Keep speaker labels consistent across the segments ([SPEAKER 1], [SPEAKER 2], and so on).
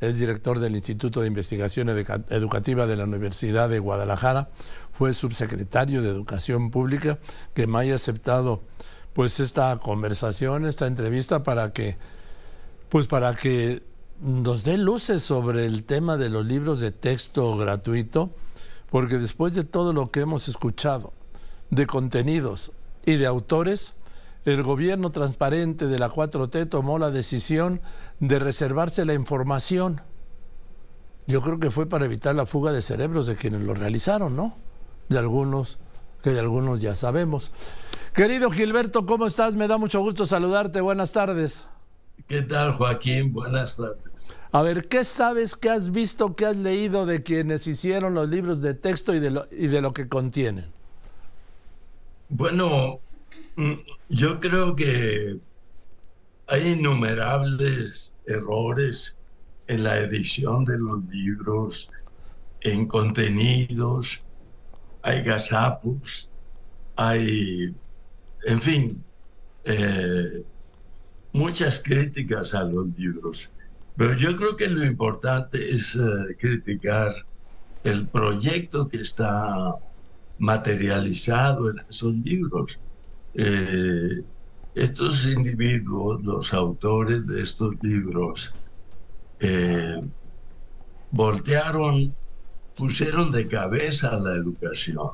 [SPEAKER 1] es director del Instituto de Investigación Educativa de la Universidad de Guadalajara, fue subsecretario de Educación Pública, que me haya aceptado pues esta conversación, esta entrevista para que pues para que nos dé luces sobre el tema de los libros de texto gratuito, porque después de todo lo que hemos escuchado de contenidos y de autores, el gobierno transparente de la 4T tomó la decisión de reservarse la información. Yo creo que fue para evitar la fuga de cerebros de quienes lo realizaron, ¿no? De algunos, que de algunos ya sabemos. Querido Gilberto, ¿cómo estás? Me da mucho gusto saludarte. Buenas tardes.
[SPEAKER 2] ¿Qué tal, Joaquín? Buenas tardes.
[SPEAKER 1] A ver, ¿qué sabes, qué has visto, qué has leído de quienes hicieron los libros de texto y de lo, y de lo que contienen?
[SPEAKER 2] Bueno, yo creo que hay innumerables errores en la edición de los libros, en contenidos, hay gazapos, hay, en fin, eh, muchas críticas a los libros, pero yo creo que lo importante es eh, criticar el proyecto que está materializado en esos libros. Eh, estos individuos, los autores de estos libros, eh, voltearon, pusieron de cabeza la educación.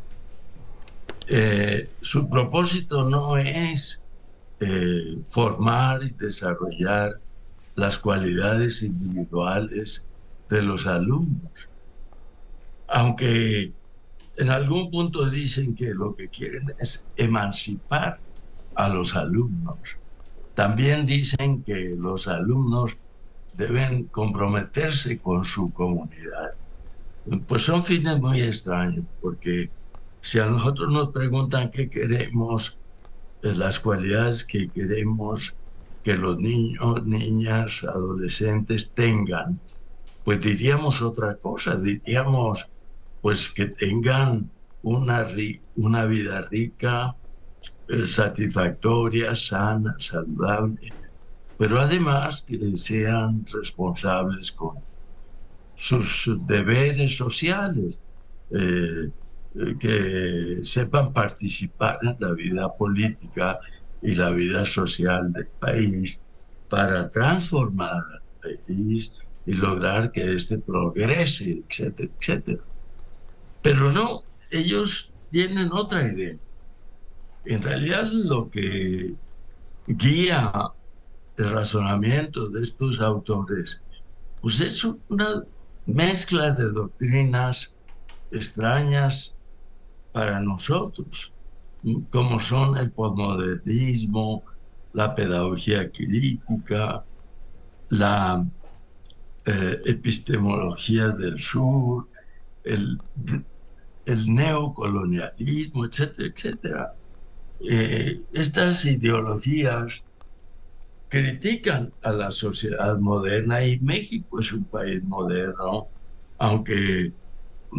[SPEAKER 2] su propósito no es eh, formar y desarrollar las cualidades individuales de los alumnos. Aunque en algún punto dicen que lo que quieren es emancipar a los alumnos. También dicen que los alumnos deben comprometerse con su comunidad. Pues son fines muy extraños, porque si a nosotros nos preguntan qué queremos las cualidades que queremos que los niños, niñas, adolescentes tengan, pues diríamos otra cosa, diríamos pues que tengan una, una vida rica, eh, satisfactoria, sana, saludable, pero además que sean responsables con sus deberes sociales. Eh, eh, que sepan participar en la vida política y la vida social del país para transformar al país y lograr que éste progrese, etcétera, etcétera. Pero no, ellos tienen otra idea. En realidad lo que guía el razonamiento de estos autores, pues es una mezcla de doctrinas extrañas para nosotros, como son el posmodernismo, la pedagogía crítica, la eh, epistemología del sur, el, el neocolonialismo, etcétera, etcétera. Eh, estas ideologías critican a la sociedad moderna y México es un país moderno, aunque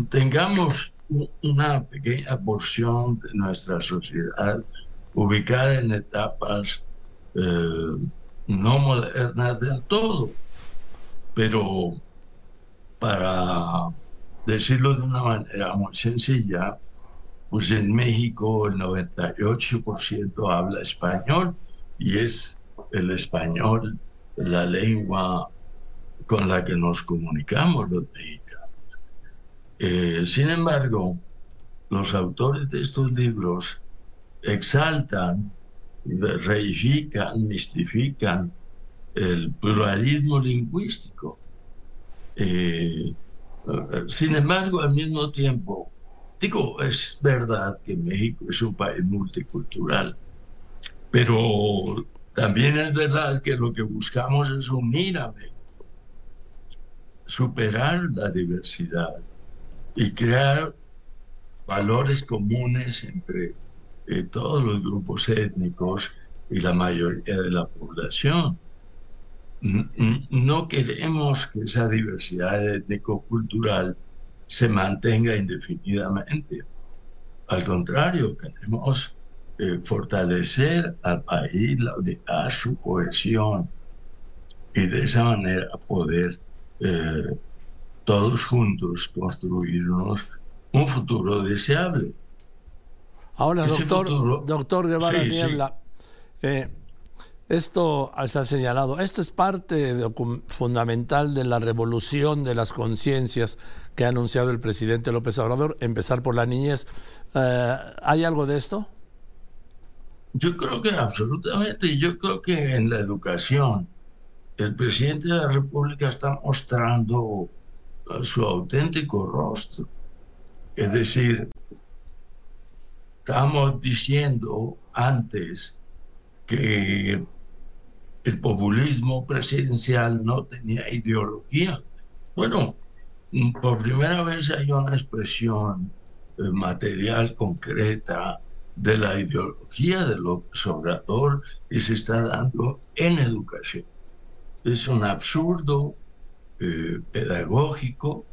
[SPEAKER 2] tengamos una pequeña porción de nuestra sociedad ubicada en etapas eh, no modernas del todo. Pero para decirlo de una manera muy sencilla, pues en México el 98% habla español y es el español la lengua con la que nos comunicamos los mexicanos. Eh, sin embargo, los autores de estos libros exaltan, reifican, mistifican el pluralismo lingüístico. Eh, sin embargo, al mismo tiempo, digo, es verdad que México es un país multicultural, pero también es verdad que lo que buscamos es unir a México, superar la diversidad y crear valores comunes entre eh, todos los grupos étnicos y la mayoría de la población. No queremos que esa diversidad étnico-cultural se mantenga indefinidamente. Al contrario, queremos eh, fortalecer al país, la unidad, su cohesión y de esa manera poder eh, todos juntos construirnos un futuro deseable.
[SPEAKER 1] Ahora, doctor, doctor Guevara Niebla, eh, esto se ha señalado, esto es parte fundamental de la revolución de las conciencias que ha anunciado el presidente López Obrador, empezar por la niñez. Eh, ¿Hay algo de esto?
[SPEAKER 2] Yo creo que absolutamente, yo creo que en la educación el presidente de la República está mostrando uh, su auténtico rostro. Es decir, estamos diciendo antes que el populismo presidencial no tenía ideología. Bueno, por primera vez hay una expresión eh, material concreta de la ideología de López Obrador y se está dando en educación. Es un absurdo eh, pedagógico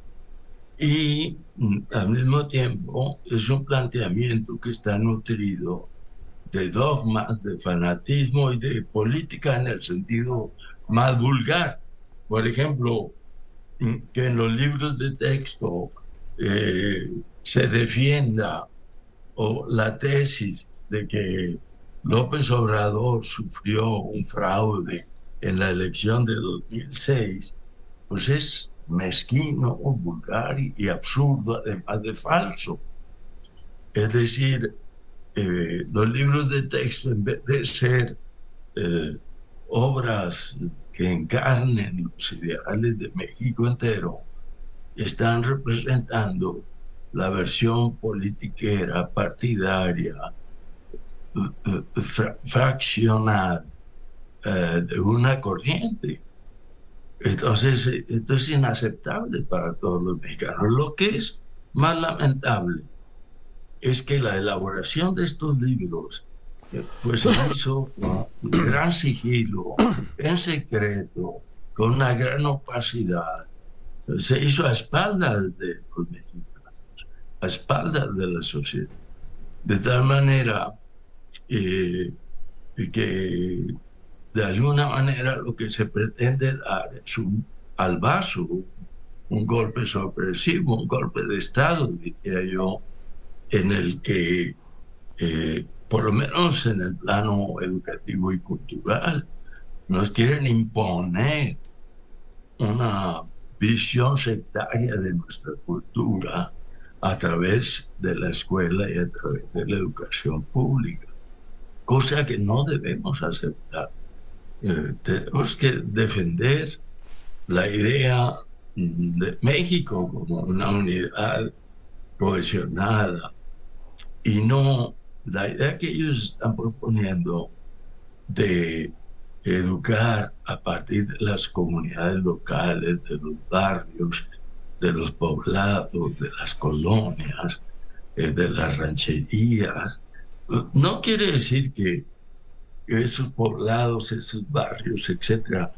[SPEAKER 2] y mm, al mismo tiempo es un planteamiento que está nutrido de dogmas, de fanatismo y de política en el sentido más vulgar. Por ejemplo, mm, que en los libros de texto eh, se defienda o la tesis de que López Obrador sufrió un fraude en la elección de 2006, pues es mezquino, vulgar y, absurdo, además de falso. Es decir, eh, los libros de texto, en vez de ser eh, obras que encarnen los ideales de México entero, están representando la versión politiquera, partidaria, eh, eh, fraccional eh, de una corriente. Entonces, esto es inaceptable para todos los mexicanos. Lo que es más lamentable es que la elaboración de estos libros pues se hizo con gran sigilo, en secreto, con una gran opacidad. Se hizo a espaldas de los mexicanos a espaldas de la sociedad. De tal manera eh, que de alguna manera lo que se pretende dar es un vaso un golpe sorpresivo, un golpe de Estado, diría yo, en el que, eh, por lo menos en el plano educativo y cultural, nos quieren imponer una visión sectaria de nuestra cultura a través de la escuela y a través de la educación pública, cosa que no debemos aceptar. Eh, tenemos que defender la idea de México como una unidad cohesionada y no la idea que ellos están proponiendo de educar a partir de las comunidades locales, de los barrios, de los poblados, de las colonias, eh, de las rancherías. No quiere decir que esos poblados, esos barrios, etcétera,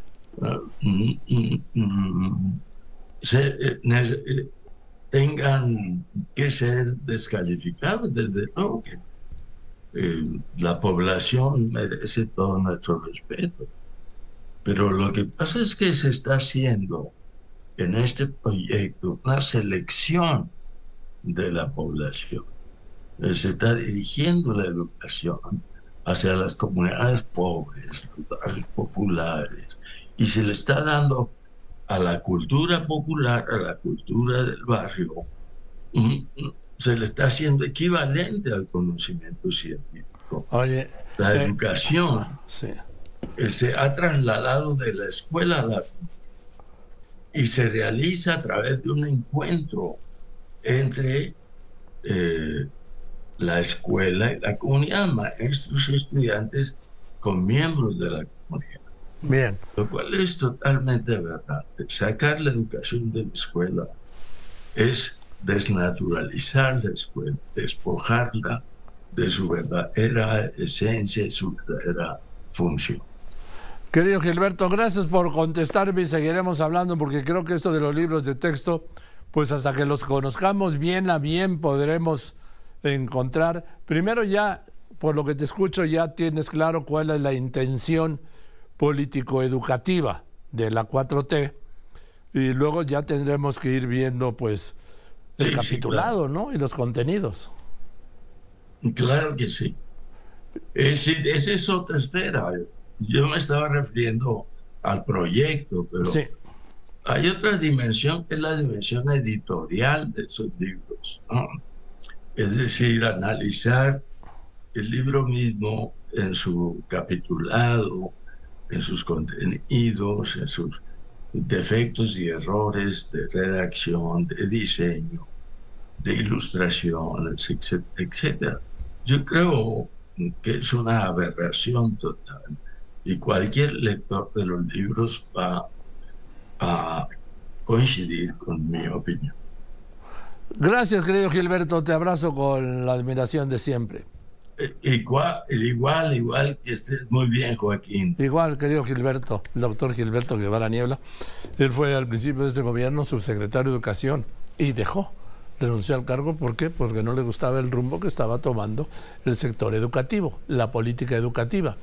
[SPEAKER 2] mm, mm, mm, eh, eh, tengan que ser descalificados. Desde luego que la población merece todo nuestro respeto. Pero lo que pasa es que se está haciendo en este proyecto una selección de la población. Se está dirigiendo la educación hacia las comunidades pobres, populares, y se le está dando a la cultura popular, a la cultura del barrio, se le está haciendo equivalente al conocimiento científico. la eh, educación eh, se ha trasladado de la escuela a la y se realiza a través de un encuentro entre eh, la escuela y la comunidad, maestros y estudiantes con miembros de la comunidad.
[SPEAKER 1] Bien.
[SPEAKER 2] Lo cual es totalmente verdad. Sacar la educación de la escuela es desnaturalizar la escuela, despojarla de su verdadera esencia y su verdadera función.
[SPEAKER 1] Querido Gilberto, gracias por contestarme y seguiremos hablando porque creo que esto de los libros de texto, pues hasta que los conozcamos bien a bien podremos encontrar. Primero ya, por lo que te escucho, ya tienes claro cuál es la intención político-educativa de la 4T Y luego ya tendremos que ir viendo, pues, el
[SPEAKER 2] Sí, sí,
[SPEAKER 1] capitulado, ¿no? Y los contenidos.
[SPEAKER 2] Claro que sí. Es decir, esa es otra esfera. Yo me estaba refiriendo al proyecto, pero
[SPEAKER 1] Sí,
[SPEAKER 2] hay otra dimensión que es la dimensión editorial de esos libros. ¿no? Es decir, analizar el libro mismo en su capitulado, en sus contenidos, en sus defectos y errores de redacción, de diseño, de ilustraciones, etc- etcétera. Yo creo que es una aberración total y cualquier lector de los libros va a coincidir con mi opinión.
[SPEAKER 1] Gracias, querido Gilberto. Te abrazo con la admiración de siempre.
[SPEAKER 2] Igual, igual, igual que estés muy bien, Joaquín.
[SPEAKER 1] Igual, querido Gilberto, el doctor Gilberto Guevara Niebla, él fue al principio de este gobierno subsecretario de Educación y dejó, renunció al cargo. ¿Por qué? Porque no le gustaba el rumbo que estaba tomando el sector educativo, la política educativa.